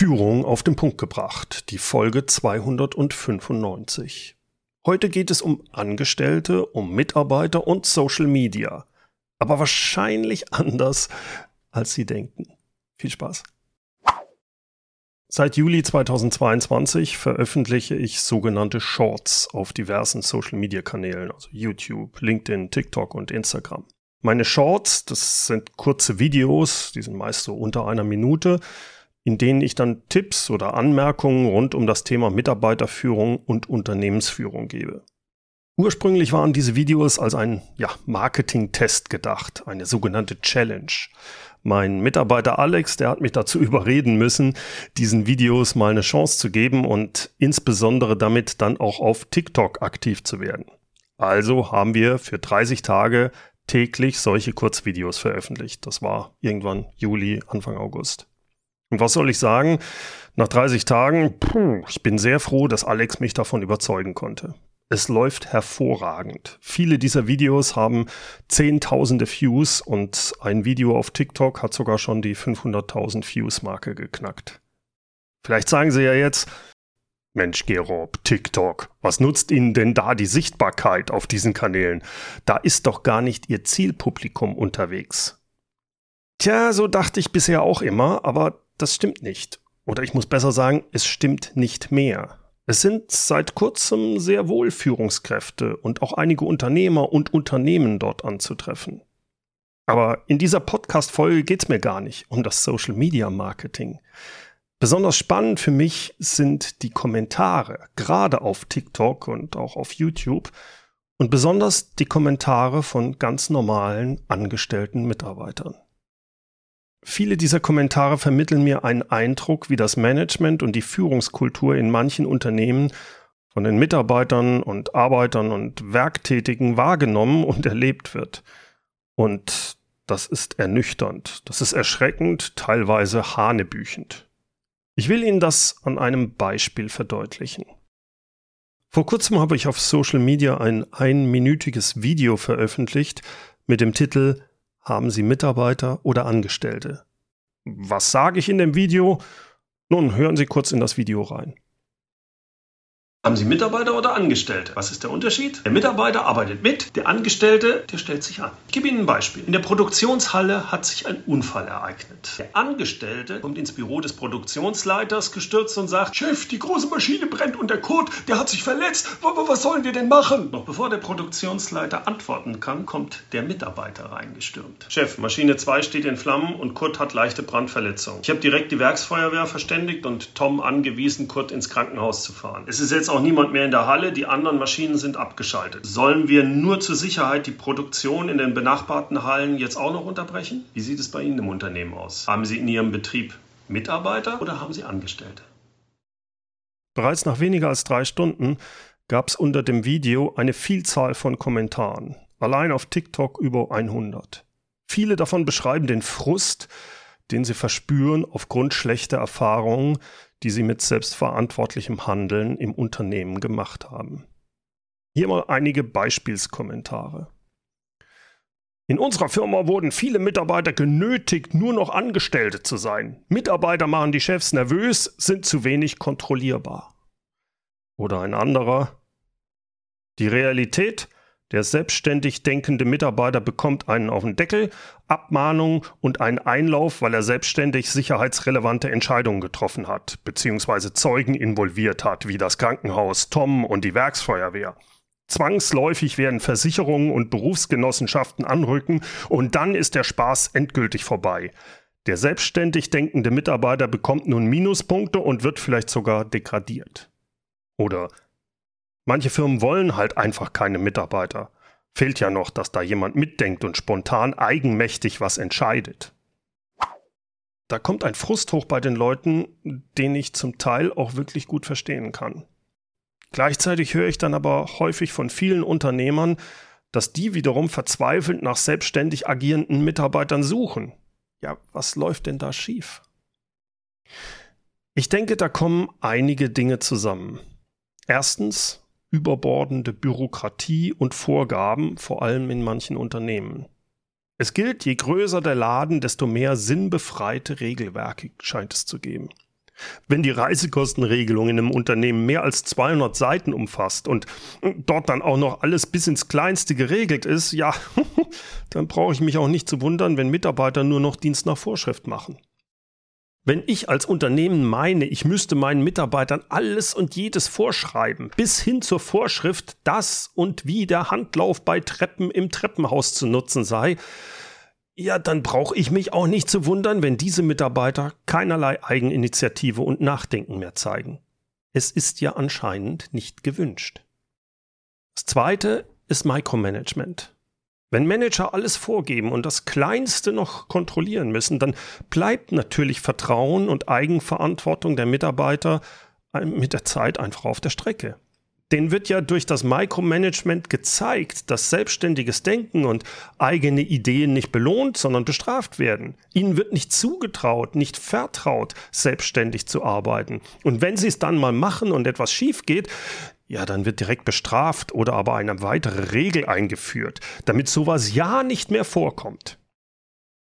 Führung auf den Punkt gebracht, die Folge 295. Heute geht es um Angestellte, um Mitarbeiter und Social Media. Aber wahrscheinlich anders, als Sie denken. Viel Spaß. Seit Juli 2022 veröffentliche ich sogenannte Shorts auf diversen Social-Media-Kanälen, also YouTube, LinkedIn, TikTok und Instagram. Meine Shorts, das sind kurze Videos, die sind meist so unter einer Minute, in denen ich dann Tipps oder Anmerkungen rund um das Thema Mitarbeiterführung und Unternehmensführung gebe. Ursprünglich waren diese Videos als ein ja, Marketing-Test gedacht, eine sogenannte Challenge. Mein Mitarbeiter Alex, der hat mich dazu überreden müssen, diesen Videos mal eine Chance zu geben und insbesondere damit dann auch auf TikTok aktiv zu werden. Also haben wir für 30 Tage täglich solche Kurzvideos veröffentlicht. Das war irgendwann Juli, Anfang August. Und was soll ich sagen? Nach 30 Tagen, puh, ich bin sehr froh, dass Alex mich davon überzeugen konnte. Es läuft hervorragend. Viele dieser Videos haben zehntausende Views und ein Video auf TikTok hat sogar schon die 500.000 Views-Marke geknackt. Vielleicht sagen Sie ja jetzt, Mensch, Gerob, TikTok, was nutzt Ihnen denn da die Sichtbarkeit auf diesen Kanälen? Da ist doch gar nicht Ihr Zielpublikum unterwegs. Tja, so dachte ich bisher auch immer, aber das stimmt nicht. Oder ich muss besser sagen, es stimmt nicht mehr. Es sind seit kurzem sehr wohl Führungskräfte und auch einige Unternehmer und Unternehmen dort anzutreffen. Aber in dieser Podcast-Folge geht es mir gar nicht um das Social Media Marketing. Besonders spannend für mich sind die Kommentare, gerade auf TikTok und auch auf YouTube und besonders die Kommentare von ganz normalen angestellten Mitarbeitern. Viele dieser Kommentare vermitteln mir einen Eindruck, wie das Management und die Führungskultur in manchen Unternehmen von den Mitarbeitern und Arbeitern und Werktätigen wahrgenommen und erlebt wird. Und das ist ernüchternd, das ist erschreckend, teilweise hanebüchend. Ich will Ihnen das an einem Beispiel verdeutlichen. Vor kurzem habe ich auf Social Media ein einminütiges Video veröffentlicht mit dem Titel haben Sie Mitarbeiter oder Angestellte? Was sage ich in dem Video? Nun, hören Sie kurz in das Video rein. Haben Sie Mitarbeiter oder Angestellte? Was ist der Unterschied? Der Mitarbeiter arbeitet mit, der Angestellte, der stellt sich an. Ich gebe Ihnen ein Beispiel. In der Produktionshalle hat sich ein Unfall ereignet. Der Angestellte kommt ins Büro des Produktionsleiters gestürzt und sagt, Chef, die große Maschine brennt und der Kurt, der hat sich verletzt. Was sollen wir denn machen? Noch bevor der Produktionsleiter antworten kann, kommt der Mitarbeiter reingestürmt. Chef, Maschine 2 steht in Flammen und Kurt hat leichte Brandverletzung. Ich habe direkt die Werksfeuerwehr verständigt und Tom angewiesen, Kurt ins Krankenhaus zu fahren. Es ist jetzt auch niemand mehr in der Halle, die anderen Maschinen sind abgeschaltet. Sollen wir nur zur Sicherheit die Produktion in den benachbarten Hallen jetzt auch noch unterbrechen? Wie sieht es bei Ihnen im Unternehmen aus? Haben Sie in Ihrem Betrieb Mitarbeiter oder haben Sie Angestellte? Bereits nach weniger als drei Stunden gab es unter dem Video eine Vielzahl von Kommentaren. Allein auf TikTok über 100. Viele davon beschreiben den Frust, den sie verspüren aufgrund schlechter Erfahrungen, die sie mit selbstverantwortlichem Handeln im Unternehmen gemacht haben. Hier mal einige Beispielskommentare. In unserer Firma wurden viele Mitarbeiter genötigt, nur noch Angestellte zu sein. Mitarbeiter machen die Chefs nervös, sind zu wenig kontrollierbar. Oder ein anderer. Die Realität der selbstständig denkende Mitarbeiter bekommt einen auf den Deckel, Abmahnung und einen Einlauf, weil er selbstständig sicherheitsrelevante Entscheidungen getroffen hat, beziehungsweise Zeugen involviert hat, wie das Krankenhaus, Tom und die Werksfeuerwehr. Zwangsläufig werden Versicherungen und Berufsgenossenschaften anrücken und dann ist der Spaß endgültig vorbei. Der selbstständig denkende Mitarbeiter bekommt nun Minuspunkte und wird vielleicht sogar degradiert. Oder Manche Firmen wollen halt einfach keine Mitarbeiter. Fehlt ja noch, dass da jemand mitdenkt und spontan eigenmächtig was entscheidet. Da kommt ein Frust hoch bei den Leuten, den ich zum Teil auch wirklich gut verstehen kann. Gleichzeitig höre ich dann aber häufig von vielen Unternehmern, dass die wiederum verzweifelt nach selbstständig agierenden Mitarbeitern suchen. Ja, was läuft denn da schief? Ich denke, da kommen einige Dinge zusammen. Erstens, überbordende Bürokratie und Vorgaben, vor allem in manchen Unternehmen. Es gilt, je größer der Laden, desto mehr sinnbefreite Regelwerke scheint es zu geben. Wenn die Reisekostenregelung in einem Unternehmen mehr als 200 Seiten umfasst und dort dann auch noch alles bis ins Kleinste geregelt ist, ja, dann brauche ich mich auch nicht zu wundern, wenn Mitarbeiter nur noch Dienst nach Vorschrift machen. Wenn ich als Unternehmen meine, ich müsste meinen Mitarbeitern alles und jedes vorschreiben, bis hin zur Vorschrift, dass und wie der Handlauf bei Treppen im Treppenhaus zu nutzen sei, ja, dann brauche ich mich auch nicht zu wundern, wenn diese Mitarbeiter keinerlei Eigeninitiative und Nachdenken mehr zeigen. Es ist ja anscheinend nicht gewünscht. Das zweite ist Micromanagement. Wenn Manager alles vorgeben und das Kleinste noch kontrollieren müssen, dann bleibt natürlich Vertrauen und Eigenverantwortung der Mitarbeiter mit der Zeit einfach auf der Strecke. Den wird ja durch das Micromanagement gezeigt, dass selbstständiges Denken und eigene Ideen nicht belohnt, sondern bestraft werden. Ihnen wird nicht zugetraut, nicht vertraut, selbstständig zu arbeiten. Und wenn sie es dann mal machen und etwas schief geht, ja, dann wird direkt bestraft oder aber eine weitere Regel eingeführt, damit sowas ja nicht mehr vorkommt.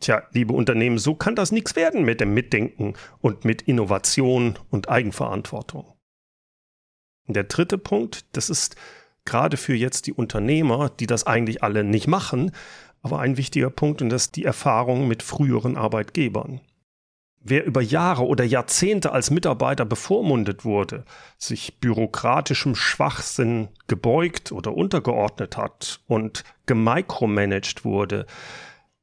Tja, liebe Unternehmen, so kann das nichts werden mit dem Mitdenken und mit Innovation und Eigenverantwortung. Der dritte Punkt, das ist gerade für jetzt die Unternehmer, die das eigentlich alle nicht machen, aber ein wichtiger Punkt und das ist die Erfahrung mit früheren Arbeitgebern. Wer über Jahre oder Jahrzehnte als Mitarbeiter bevormundet wurde, sich bürokratischem Schwachsinn gebeugt oder untergeordnet hat und gemicromanagt wurde,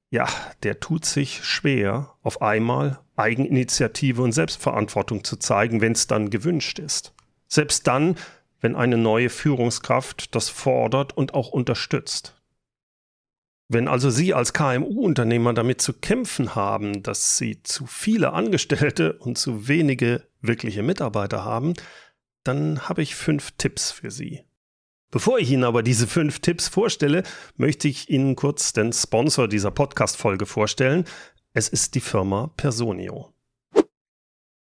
ja, der tut sich schwer, auf einmal Eigeninitiative und Selbstverantwortung zu zeigen, wenn es dann gewünscht ist. Selbst dann, wenn eine neue Führungskraft das fordert und auch unterstützt. Wenn also Sie als KMU-Unternehmer damit zu kämpfen haben, dass Sie zu viele Angestellte und zu wenige wirkliche Mitarbeiter haben, dann habe ich fünf Tipps für Sie. Bevor ich Ihnen aber diese fünf Tipps vorstelle, möchte ich Ihnen kurz den Sponsor dieser Podcast-Folge vorstellen. Es ist die Firma Personio.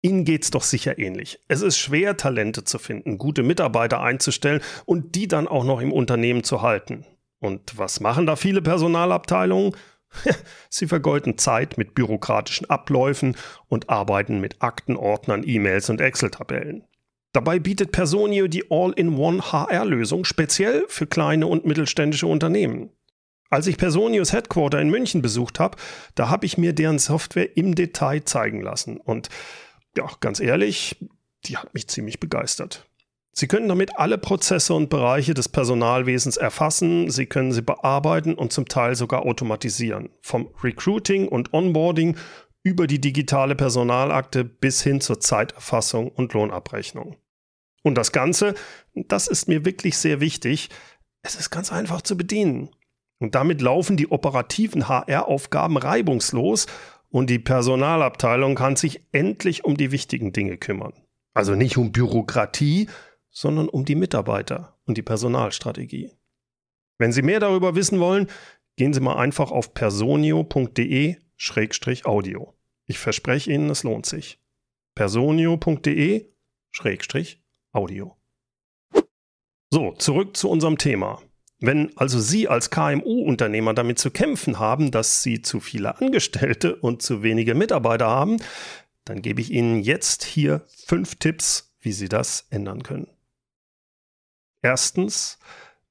Ihnen geht's doch sicher ähnlich. Es ist schwer, Talente zu finden, gute Mitarbeiter einzustellen und die dann auch noch im Unternehmen zu halten. Und was machen da viele Personalabteilungen? Sie vergeuden Zeit mit bürokratischen Abläufen und arbeiten mit Aktenordnern, E-Mails und Excel-Tabellen. Dabei bietet Personio die All-in-One HR-Lösung speziell für kleine und mittelständische Unternehmen. Als ich Personios Headquarter in München besucht habe, da habe ich mir deren Software im Detail zeigen lassen. Und ja, ganz ehrlich, die hat mich ziemlich begeistert. Sie können damit alle Prozesse und Bereiche des Personalwesens erfassen, Sie können sie bearbeiten und zum Teil sogar automatisieren. Vom Recruiting und Onboarding über die digitale Personalakte bis hin zur Zeiterfassung und Lohnabrechnung. Und das Ganze, das ist mir wirklich sehr wichtig, es ist ganz einfach zu bedienen. Und damit laufen die operativen HR-Aufgaben reibungslos und die Personalabteilung kann sich endlich um die wichtigen Dinge kümmern. Also nicht um Bürokratie, sondern um die Mitarbeiter und die Personalstrategie. Wenn Sie mehr darüber wissen wollen, gehen Sie mal einfach auf personio.de-audio. Ich verspreche Ihnen, es lohnt sich. personio.de-audio. So, zurück zu unserem Thema. Wenn also Sie als KMU-Unternehmer damit zu kämpfen haben, dass Sie zu viele Angestellte und zu wenige Mitarbeiter haben, dann gebe ich Ihnen jetzt hier fünf Tipps, wie Sie das ändern können. Erstens,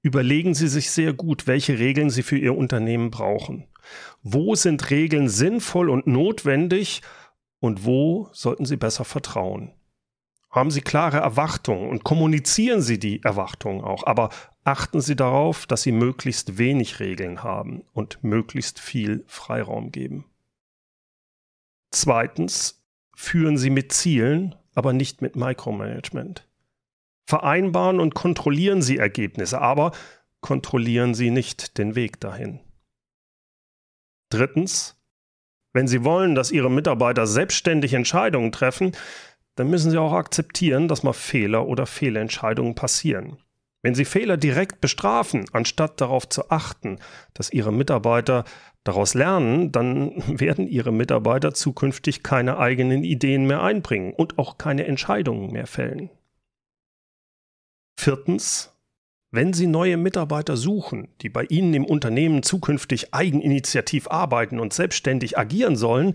überlegen Sie sich sehr gut, welche Regeln Sie für Ihr Unternehmen brauchen. Wo sind Regeln sinnvoll und notwendig und wo sollten Sie besser vertrauen? Haben Sie klare Erwartungen und kommunizieren Sie die Erwartungen auch, aber achten Sie darauf, dass Sie möglichst wenig Regeln haben und möglichst viel Freiraum geben. Zweitens, führen Sie mit Zielen, aber nicht mit Micromanagement. Vereinbaren und kontrollieren Sie Ergebnisse, aber kontrollieren Sie nicht den Weg dahin. Drittens, wenn Sie wollen, dass Ihre Mitarbeiter selbstständig Entscheidungen treffen, dann müssen Sie auch akzeptieren, dass mal Fehler oder Fehlentscheidungen passieren. Wenn Sie Fehler direkt bestrafen, anstatt darauf zu achten, dass Ihre Mitarbeiter daraus lernen, dann werden Ihre Mitarbeiter zukünftig keine eigenen Ideen mehr einbringen und auch keine Entscheidungen mehr fällen. Viertens, wenn Sie neue Mitarbeiter suchen, die bei Ihnen im Unternehmen zukünftig eigeninitiativ arbeiten und selbstständig agieren sollen,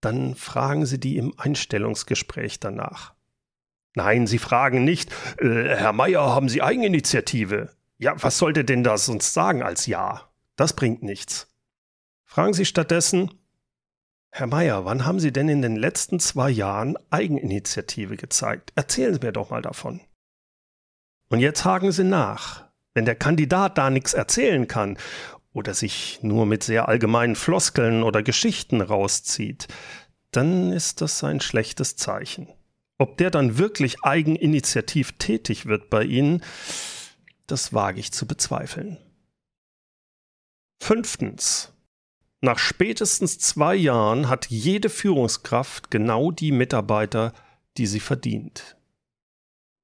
dann fragen Sie die im Einstellungsgespräch danach. Nein, Sie fragen nicht, äh, Herr Meier, haben Sie Eigeninitiative? Ja, was sollte denn das sonst sagen als Ja? Das bringt nichts. Fragen Sie stattdessen, Herr Meier, wann haben Sie denn in den letzten zwei Jahren Eigeninitiative gezeigt? Erzählen Sie mir doch mal davon. Und jetzt haken Sie nach. Wenn der Kandidat da nichts erzählen kann oder sich nur mit sehr allgemeinen Floskeln oder Geschichten rauszieht, dann ist das ein schlechtes Zeichen. Ob der dann wirklich eigeninitiativ tätig wird bei Ihnen, das wage ich zu bezweifeln. Fünftens. Nach spätestens zwei Jahren hat jede Führungskraft genau die Mitarbeiter, die sie verdient.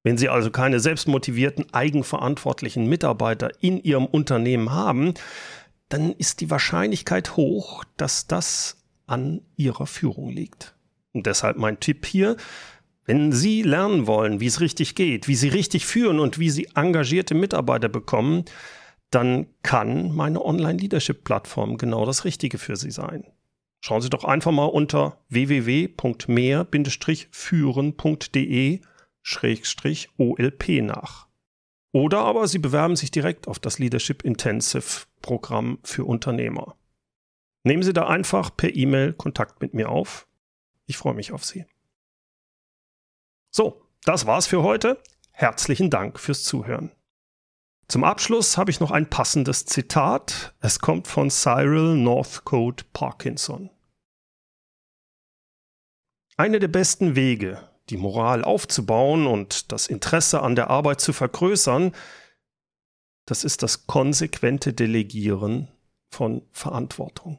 Wenn Sie also keine selbstmotivierten, eigenverantwortlichen Mitarbeiter in Ihrem Unternehmen haben, dann ist die Wahrscheinlichkeit hoch, dass das an Ihrer Führung liegt. Und deshalb mein Tipp hier, wenn Sie lernen wollen, wie es richtig geht, wie Sie richtig führen und wie Sie engagierte Mitarbeiter bekommen, dann kann meine Online-Leadership-Plattform genau das Richtige für Sie sein. Schauen Sie doch einfach mal unter www.mehr-führen.de-olp nach. Oder aber Sie bewerben sich direkt auf das Leadership Intensive Programm für Unternehmer. Nehmen Sie da einfach per E-Mail Kontakt mit mir auf. Ich freue mich auf Sie. So, das war's für heute. Herzlichen Dank fürs Zuhören. Zum Abschluss habe ich noch ein passendes Zitat. Es kommt von Cyril Northcote Parkinson. Eine der besten Wege, die Moral aufzubauen und das Interesse an der Arbeit zu vergrößern, das ist das konsequente Delegieren von Verantwortung.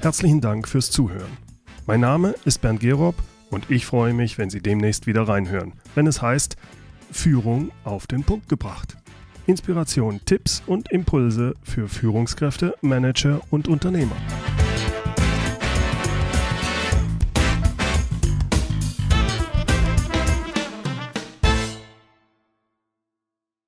Herzlichen Dank fürs Zuhören. Mein Name ist Bernd Gerob und ich freue mich, wenn Sie demnächst wieder reinhören, wenn es heißt Führung auf den Punkt gebracht. Inspiration, Tipps und Impulse für Führungskräfte, Manager und Unternehmer.